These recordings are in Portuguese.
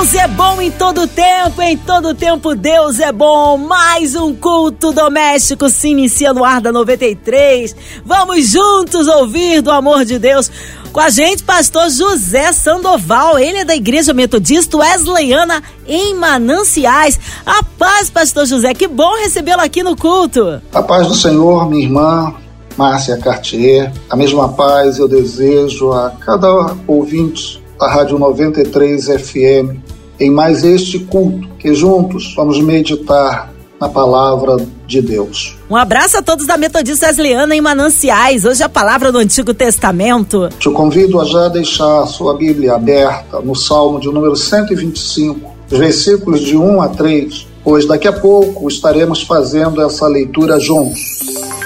Deus é bom em todo tempo, em todo tempo Deus é bom. Mais um culto doméstico se inicia no ar da 93. Vamos juntos ouvir do amor de Deus. Com a gente, pastor José Sandoval, ele é da Igreja Metodista Wesleyana em Mananciais. A paz, pastor José, que bom recebê-lo aqui no culto. A paz do Senhor, minha irmã Márcia Cartier. A mesma paz eu desejo a cada ouvinte da Rádio 93 FM em mais este culto, que juntos vamos meditar na palavra de Deus. Um abraço a todos da Metodista Wesleyana em Mananciais. Hoje a palavra do Antigo Testamento. Te convido a já deixar a sua Bíblia aberta no Salmo de número 125, versículos de 1 a 3, pois daqui a pouco estaremos fazendo essa leitura juntos.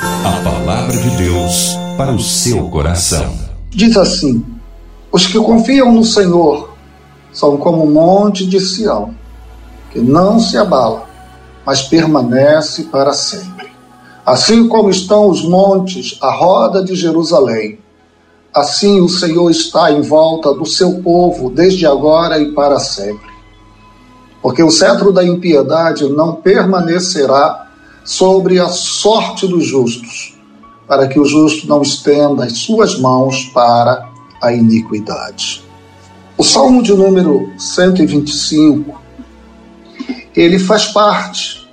A palavra de Deus para o seu coração. Diz assim: Os que confiam no Senhor são como o monte de Sião, que não se abala mas permanece para sempre. Assim como estão os montes à roda de Jerusalém, assim o Senhor está em volta do seu povo desde agora e para sempre. Porque o cetro da impiedade não permanecerá sobre a sorte dos justos, para que o justo não estenda as suas mãos para a iniquidade. O Salmo de número 125 ele faz parte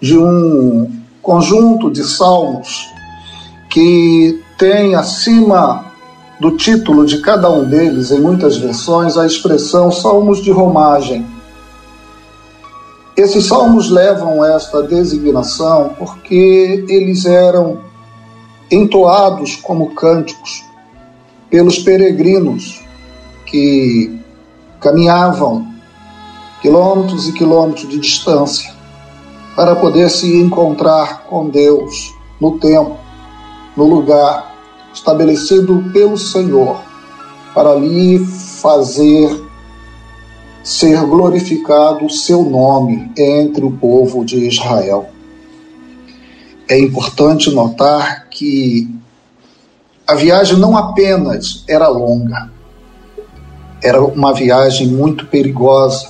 de um conjunto de salmos que tem acima do título de cada um deles, em muitas versões, a expressão salmos de romagem. Esses salmos levam esta designação porque eles eram entoados como cânticos pelos peregrinos que caminhavam quilômetros e quilômetros de distância, para poder se encontrar com Deus no tempo, no lugar estabelecido pelo Senhor, para ali fazer ser glorificado o seu nome entre o povo de Israel. É importante notar que a viagem não apenas era longa, era uma viagem muito perigosa,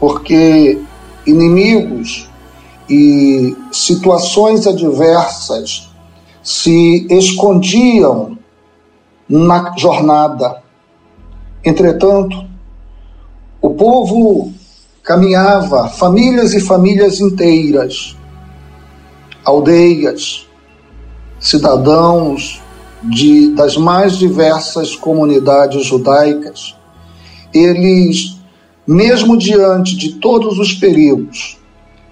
porque inimigos e situações adversas se escondiam na jornada. Entretanto, o povo caminhava, famílias e famílias inteiras, aldeias, cidadãos de, das mais diversas comunidades judaicas, eles mesmo diante de todos os perigos,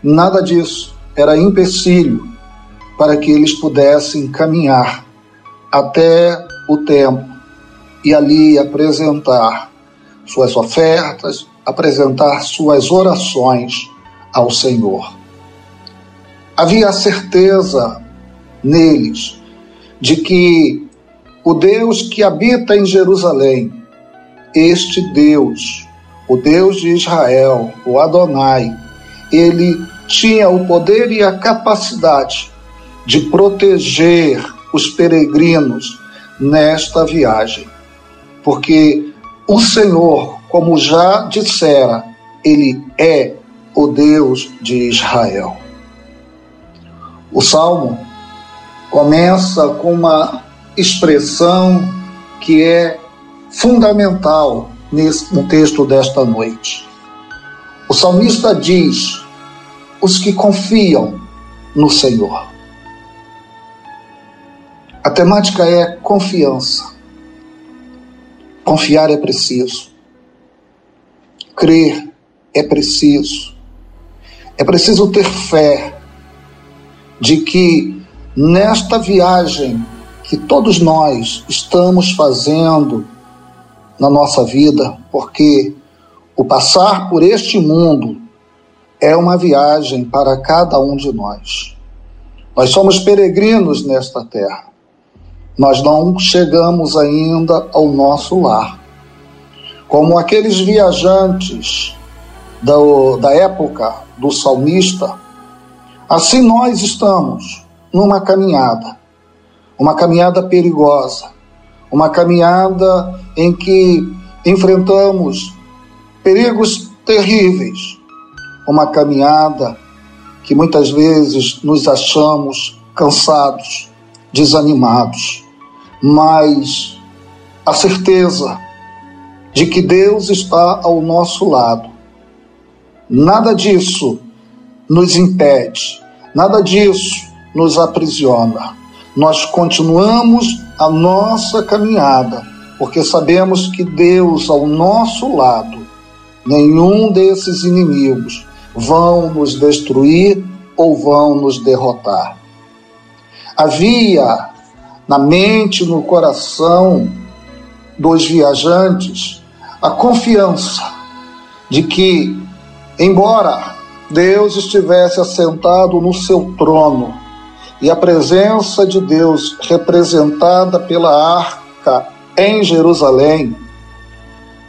nada disso era empecilho para que eles pudessem caminhar até o templo e ali apresentar suas ofertas, apresentar suas orações ao Senhor. Havia a certeza neles de que o Deus que habita em Jerusalém, este Deus, o Deus de Israel, o Adonai, ele tinha o poder e a capacidade de proteger os peregrinos nesta viagem. Porque o Senhor, como já dissera, ele é o Deus de Israel. O salmo começa com uma expressão que é fundamental nesse, no texto desta noite. O salmista diz: os que confiam no Senhor. A temática é confiança. Confiar é preciso. Crer é preciso. É preciso ter fé de que nesta viagem que todos nós estamos fazendo na nossa vida, porque o passar por este mundo é uma viagem para cada um de nós. Nós somos peregrinos nesta terra. Nós não chegamos ainda ao nosso lar. Como aqueles viajantes do, da época do salmista, Assim nós estamos numa caminhada, uma caminhada perigosa, uma caminhada em que enfrentamos perigos terríveis, uma caminhada que muitas vezes nos achamos cansados, desanimados, mas a certeza de que Deus está ao nosso lado. Nada disso nos impede, nada disso nos aprisiona. Nós continuamos a nossa caminhada, porque sabemos que Deus ao nosso lado, nenhum desses inimigos vão nos destruir ou vão nos derrotar. Havia na mente, no coração dos viajantes, a confiança de que, embora Deus estivesse assentado no seu trono e a presença de Deus representada pela arca em Jerusalém,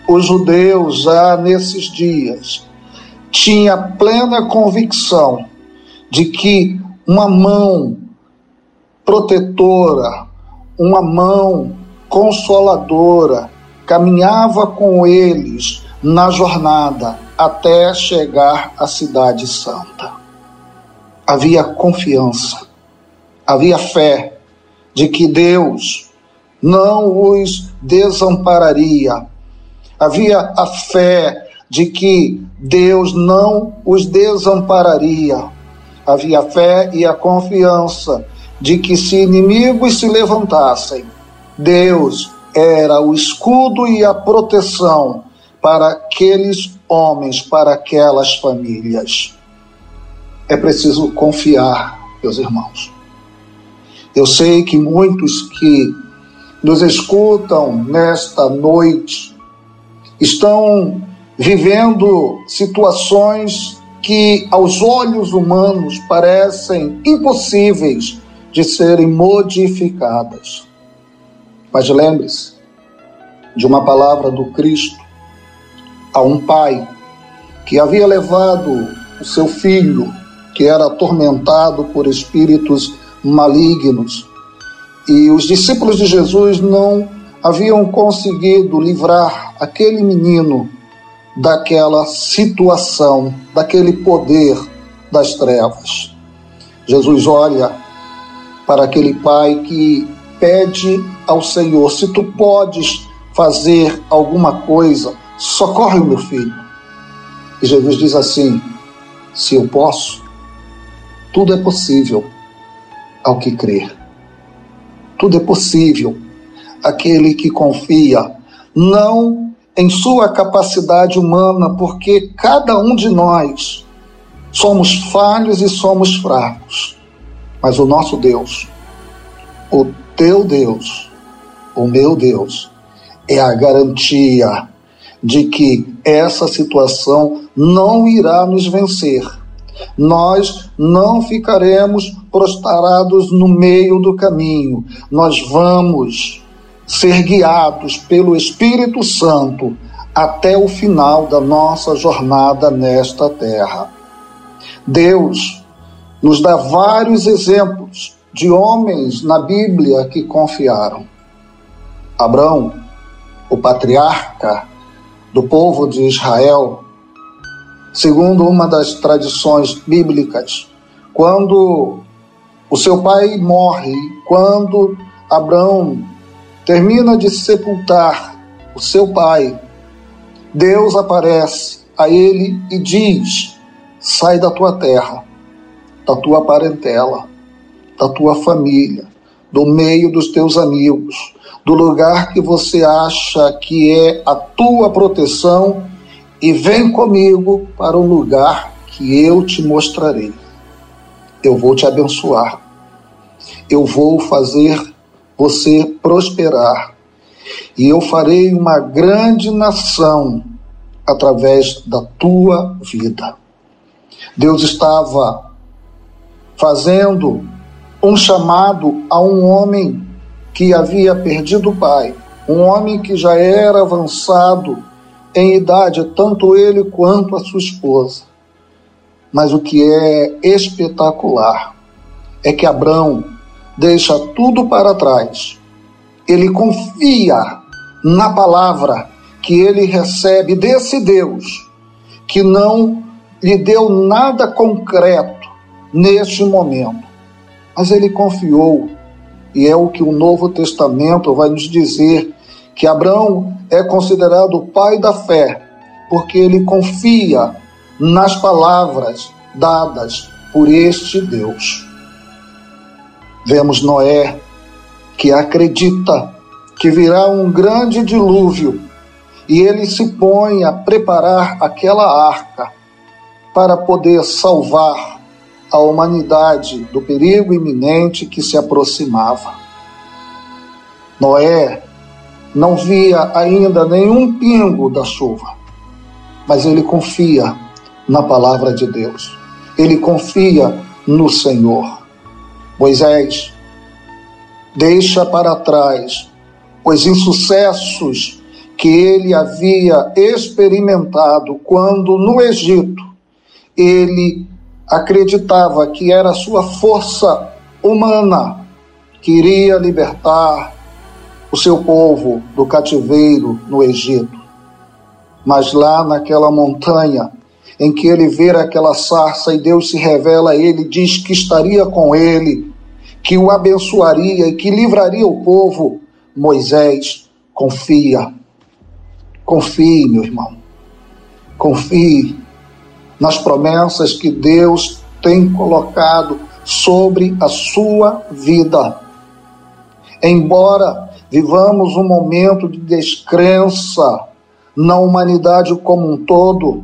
os judeus já nesses dias tinha plena convicção de que uma mão protetora, uma mão consoladora caminhava com eles na jornada até chegar à Cidade Santa. Havia confiança, havia fé de que Deus não os desampararia. Havia a fé de que Deus não os desampararia. Havia a fé e a confiança de que se inimigos se levantassem, Deus era o escudo e a proteção para aqueles homens, para aquelas famílias. É preciso confiar, meus irmãos. Eu sei que muitos que nos escutam nesta noite estão vivendo situações que aos olhos humanos parecem impossíveis de serem modificadas. Mas lembre-se de uma palavra do Cristo a um pai que havia levado o seu filho, que era atormentado por espíritos malignos, e os discípulos de Jesus não haviam conseguido livrar aquele menino daquela situação, daquele poder das trevas. Jesus olha para aquele pai que pede ao Senhor: se tu podes fazer alguma coisa, socorre o meu filho. E Jesus diz assim: se eu posso, tudo é possível ao que crer. Tudo é possível aquele que confia, não em sua capacidade humana, porque cada um de nós somos falhos e somos fracos. Mas o nosso Deus, o teu Deus, o meu Deus, é a garantia de que essa situação não irá nos vencer. Nós não ficaremos prostrados no meio do caminho. Nós vamos ser guiados pelo Espírito Santo até o final da nossa jornada nesta terra. Deus nos dá vários exemplos de homens na Bíblia que confiaram. Abraão, o patriarca do povo de Israel, segundo uma das tradições bíblicas, quando o seu pai morre, quando Abraão termina de sepultar o seu pai, Deus aparece a ele e diz: Sai da tua terra da tua parentela, da tua família, do meio dos teus amigos, do lugar que você acha que é a tua proteção e vem comigo para o lugar que eu te mostrarei. Eu vou te abençoar. Eu vou fazer você prosperar. E eu farei uma grande nação através da tua vida. Deus estava fazendo um chamado a um homem que havia perdido o pai, um homem que já era avançado em idade, tanto ele quanto a sua esposa. Mas o que é espetacular é que Abraão deixa tudo para trás. Ele confia na palavra que ele recebe desse Deus, que não lhe deu nada concreto neste momento, mas ele confiou, e é o que o Novo Testamento vai nos dizer: que Abraão é considerado o pai da fé, porque ele confia nas palavras dadas por este Deus. Vemos Noé, que acredita que virá um grande dilúvio e ele se põe a preparar aquela arca para poder salvar a humanidade do perigo iminente que se aproximava. Noé não via ainda nenhum pingo da chuva, mas ele confia na palavra de Deus, ele confia no Senhor. Moisés deixa para trás os insucessos que ele havia experimentado quando no Egito ele acreditava que era sua força humana que iria libertar o seu povo do cativeiro no Egito. Mas lá naquela montanha, em que ele vê aquela sarça e Deus se revela a ele, diz que estaria com ele, que o abençoaria e que livraria o povo, Moisés confia. Confie, meu irmão. Confie nas promessas que Deus tem colocado sobre a sua vida. Embora vivamos um momento de descrença na humanidade como um todo,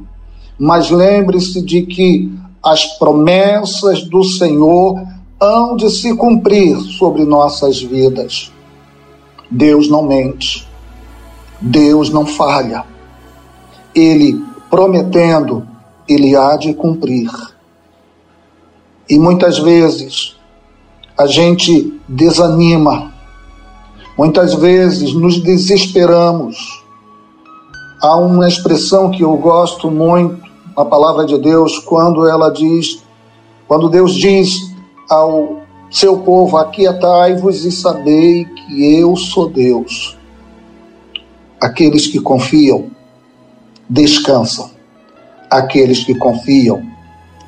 mas lembre-se de que as promessas do Senhor hão de se cumprir sobre nossas vidas. Deus não mente, Deus não falha. Ele prometendo, ele há de cumprir. E muitas vezes a gente desanima, muitas vezes nos desesperamos. Há uma expressão que eu gosto muito na palavra de Deus quando ela diz, quando Deus diz ao seu povo: Aquietai-vos e sabei que eu sou Deus. Aqueles que confiam descansam aqueles que confiam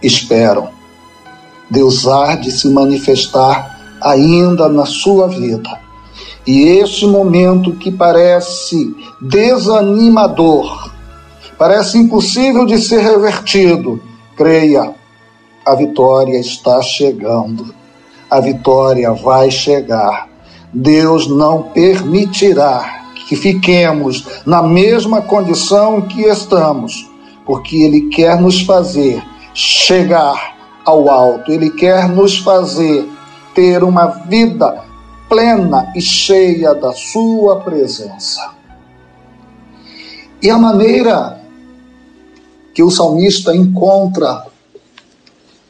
esperam. Deus há de se manifestar ainda na sua vida. E este momento que parece desanimador, parece impossível de ser revertido, creia, a vitória está chegando. A vitória vai chegar. Deus não permitirá que fiquemos na mesma condição que estamos porque Ele quer nos fazer chegar ao alto, Ele quer nos fazer ter uma vida plena e cheia da Sua presença. E a maneira que o salmista encontra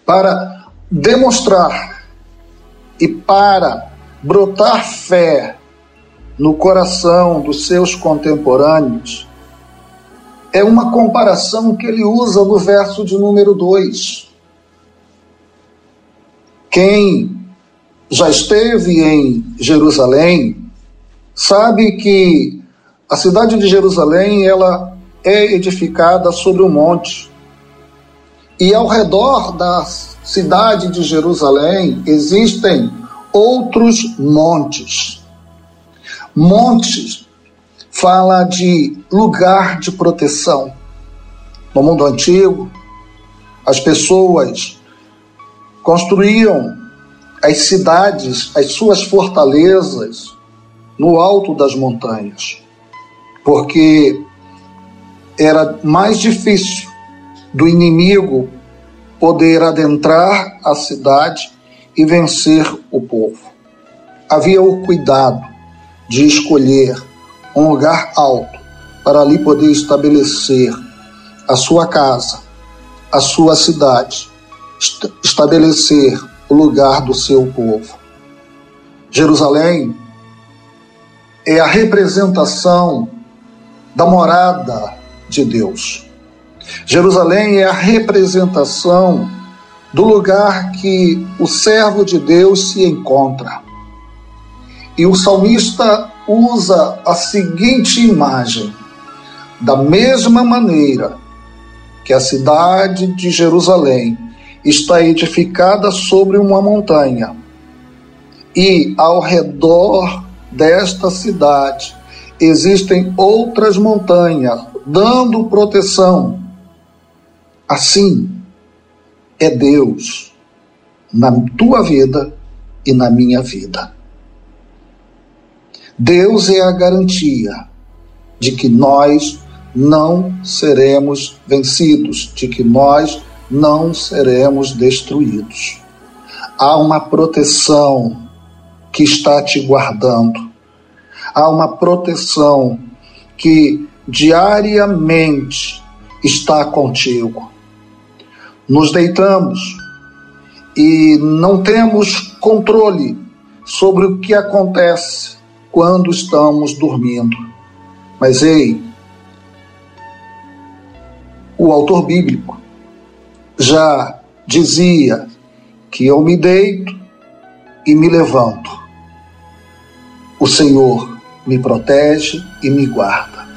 para demonstrar e para brotar fé no coração dos seus contemporâneos é uma comparação que ele usa no verso de número 2. Quem já esteve em Jerusalém sabe que a cidade de Jerusalém ela é edificada sobre um monte. E ao redor da cidade de Jerusalém existem outros montes. Montes fala de lugar de proteção. No mundo antigo, as pessoas construíam as cidades, as suas fortalezas no alto das montanhas, porque era mais difícil do inimigo poder adentrar a cidade e vencer o povo. Havia o cuidado de escolher um lugar alto, para ali poder estabelecer a sua casa, a sua cidade, estabelecer o lugar do seu povo. Jerusalém é a representação da morada de Deus. Jerusalém é a representação do lugar que o servo de Deus se encontra. E o salmista usa a seguinte imagem: da mesma maneira que a cidade de Jerusalém está edificada sobre uma montanha, e ao redor desta cidade existem outras montanhas dando proteção. Assim é Deus na tua vida e na minha vida. Deus é a garantia de que nós não seremos vencidos, de que nós não seremos destruídos. Há uma proteção que está te guardando. Há uma proteção que diariamente está contigo. Nos deitamos e não temos controle sobre o que acontece quando estamos dormindo. Mas ei, o autor bíblico já dizia que eu me deito e me levanto. O Senhor me protege e me guarda.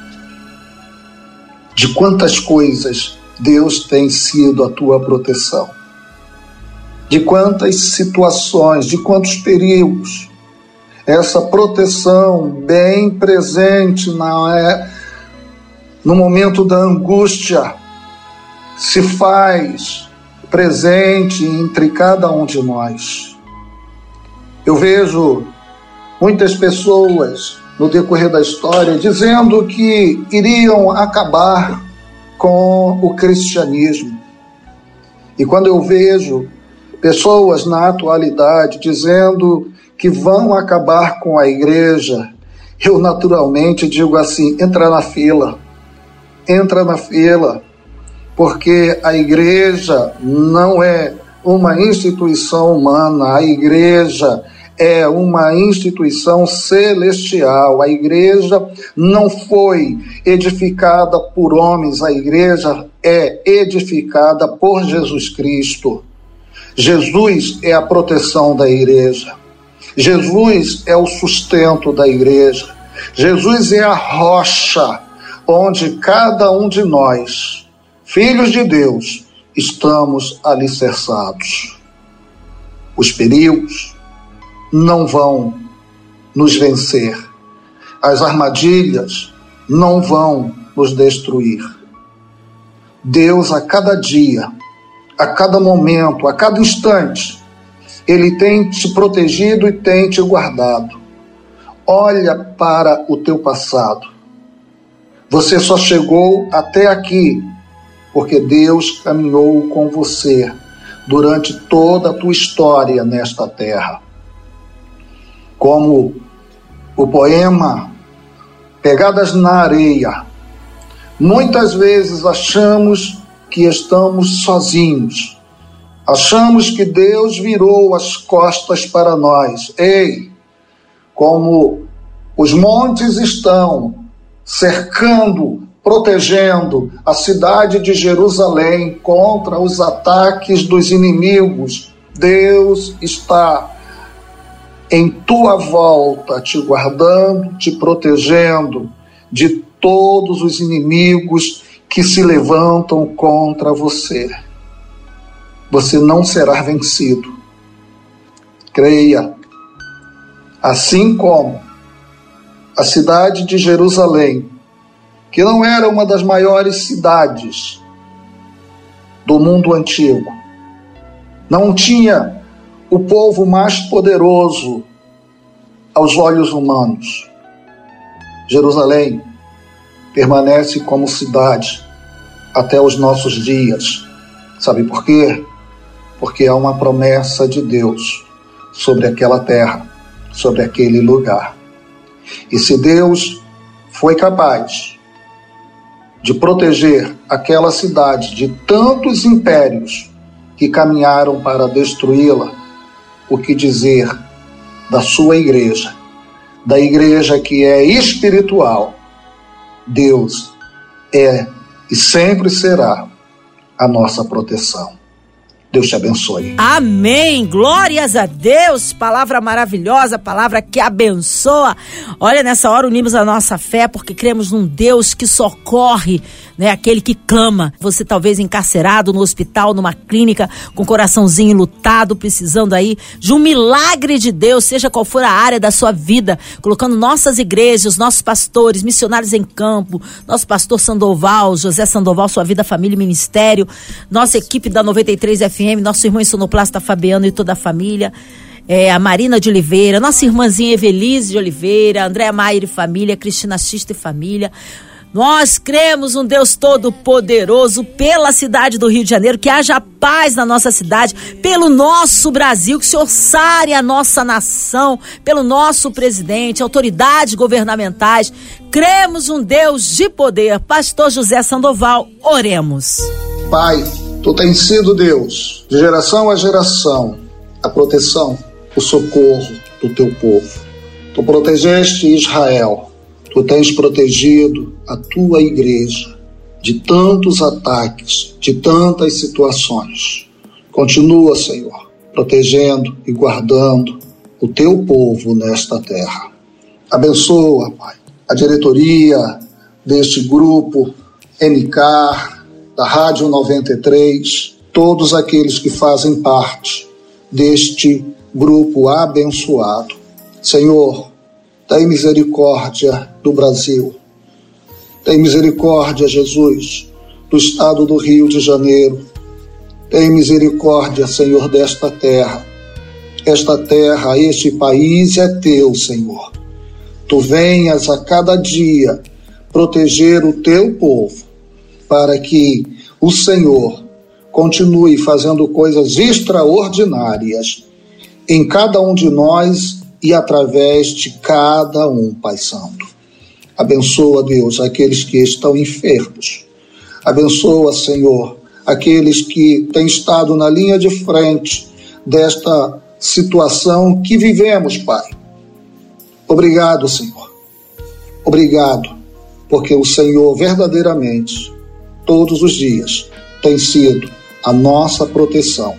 De quantas coisas Deus tem sido a tua proteção? De quantas situações, de quantos perigos essa proteção bem presente na, no momento da angústia se faz presente entre cada um de nós. Eu vejo muitas pessoas no decorrer da história dizendo que iriam acabar com o cristianismo. E quando eu vejo pessoas na atualidade dizendo que vão acabar com a igreja, eu naturalmente digo assim: entra na fila, entra na fila, porque a igreja não é uma instituição humana, a igreja é uma instituição celestial. A igreja não foi edificada por homens, a igreja é edificada por Jesus Cristo. Jesus é a proteção da igreja. Jesus é o sustento da igreja. Jesus é a rocha onde cada um de nós, filhos de Deus, estamos alicerçados. Os perigos não vão nos vencer. As armadilhas não vão nos destruir. Deus, a cada dia, a cada momento, a cada instante, ele tem te protegido e tem te guardado. Olha para o teu passado. Você só chegou até aqui porque Deus caminhou com você durante toda a tua história nesta terra. Como o poema Pegadas na Areia. Muitas vezes achamos que estamos sozinhos Achamos que Deus virou as costas para nós. Ei, como os montes estão cercando, protegendo a cidade de Jerusalém contra os ataques dos inimigos, Deus está em tua volta, te guardando, te protegendo de todos os inimigos que se levantam contra você você não será vencido. Creia. Assim como a cidade de Jerusalém, que não era uma das maiores cidades do mundo antigo, não tinha o povo mais poderoso aos olhos humanos. Jerusalém permanece como cidade até os nossos dias. Sabe por quê? porque há uma promessa de Deus sobre aquela terra, sobre aquele lugar. E se Deus foi capaz de proteger aquela cidade de tantos impérios que caminharam para destruí-la, o que dizer da sua igreja, da igreja que é espiritual? Deus é e sempre será a nossa proteção. Deus te abençoe. Amém. Glórias a Deus. Palavra maravilhosa, palavra que abençoa. Olha, nessa hora unimos a nossa fé porque cremos num Deus que socorre, né? Aquele que clama. Você talvez encarcerado no hospital, numa clínica, com o coraçãozinho lutado, precisando aí de um milagre de Deus, seja qual for a área da sua vida, colocando nossas igrejas, nossos pastores, missionários em campo, nosso pastor Sandoval, José Sandoval, sua vida, família e ministério, nossa equipe da 93 FM, nosso irmão sonoplasta Fabiano e toda a família. É, a Marina de Oliveira, nossa irmãzinha Evelise de Oliveira, Andréa Maier e família, Cristina Xista e família. Nós cremos um Deus todo-poderoso pela cidade do Rio de Janeiro, que haja paz na nossa cidade, pelo nosso Brasil, que o Senhor a nossa nação, pelo nosso presidente, autoridades governamentais. Cremos um Deus de poder. Pastor José Sandoval, oremos. Pai, tu tens sido Deus, de geração a geração, a proteção, o socorro do teu povo. Tu protegeste Israel Tu tens protegido a tua igreja de tantos ataques, de tantas situações. Continua, Senhor, protegendo e guardando o teu povo nesta terra. Abençoa, Pai, a diretoria deste grupo MK, da Rádio 93, todos aqueles que fazem parte deste grupo abençoado. Senhor, tem misericórdia do Brasil. Tem misericórdia, Jesus, do estado do Rio de Janeiro. Tem misericórdia, Senhor, desta terra. Esta terra, este país é teu, Senhor. Tu venhas a cada dia proteger o teu povo, para que o Senhor continue fazendo coisas extraordinárias em cada um de nós e através de cada um, Pai Santo. Abençoa, Deus, aqueles que estão enfermos. Abençoa, Senhor, aqueles que têm estado na linha de frente desta situação que vivemos, Pai. Obrigado, Senhor. Obrigado, porque o Senhor verdadeiramente, todos os dias, tem sido a nossa proteção.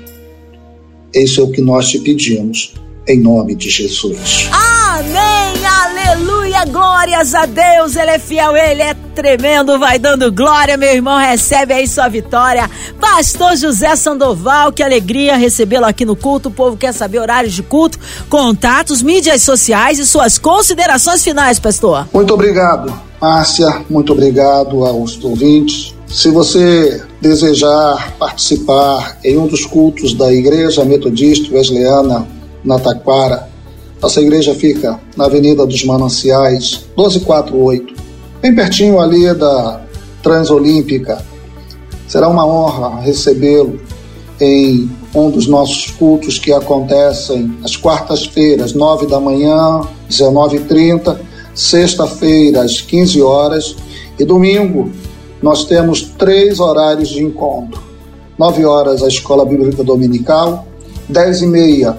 Esse é o que nós te pedimos em nome de Jesus. Amém, aleluia, glórias a Deus, Ele é fiel, Ele é tremendo, vai dando glória, meu irmão, recebe aí sua vitória. Pastor José Sandoval, que alegria recebê-lo aqui no culto, o povo quer saber horários de culto, contatos, mídias sociais e suas considerações finais, pastor. Muito obrigado, Márcia, muito obrigado aos ouvintes. Se você desejar participar em um dos cultos da Igreja Metodista Wesleyana na Taquara. Nossa igreja fica na Avenida dos Mananciais, 1248, bem pertinho ali da Transolímpica. Será uma honra recebê-lo em um dos nossos cultos que acontecem às quartas-feiras, 9 da manhã, 19h30, sexta-feira, às 15 horas e domingo nós temos três horários de encontro. 9 horas a Escola Bíblica Dominical, 10 e meia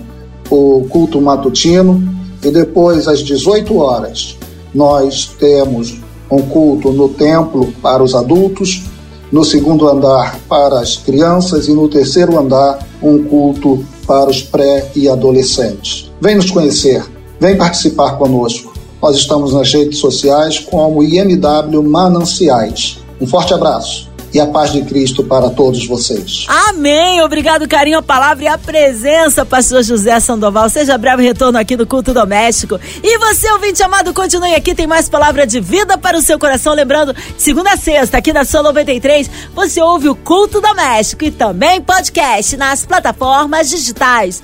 o culto matutino e depois às 18 horas nós temos um culto no templo para os adultos, no segundo andar para as crianças e no terceiro andar um culto para os pré e adolescentes. Vem nos conhecer, vem participar conosco. Nós estamos nas redes sociais como IMW Mananciais. Um forte abraço e a paz de Cristo para todos vocês. Amém. Obrigado, carinho, a palavra e a presença, pastor José Sandoval. Seja breve retorno aqui no culto doméstico. E você, ouvinte amado, continue aqui, tem mais palavra de vida para o seu coração. Lembrando, segunda a sexta, aqui na Sua 93, você ouve o culto doméstico e também podcast nas plataformas digitais.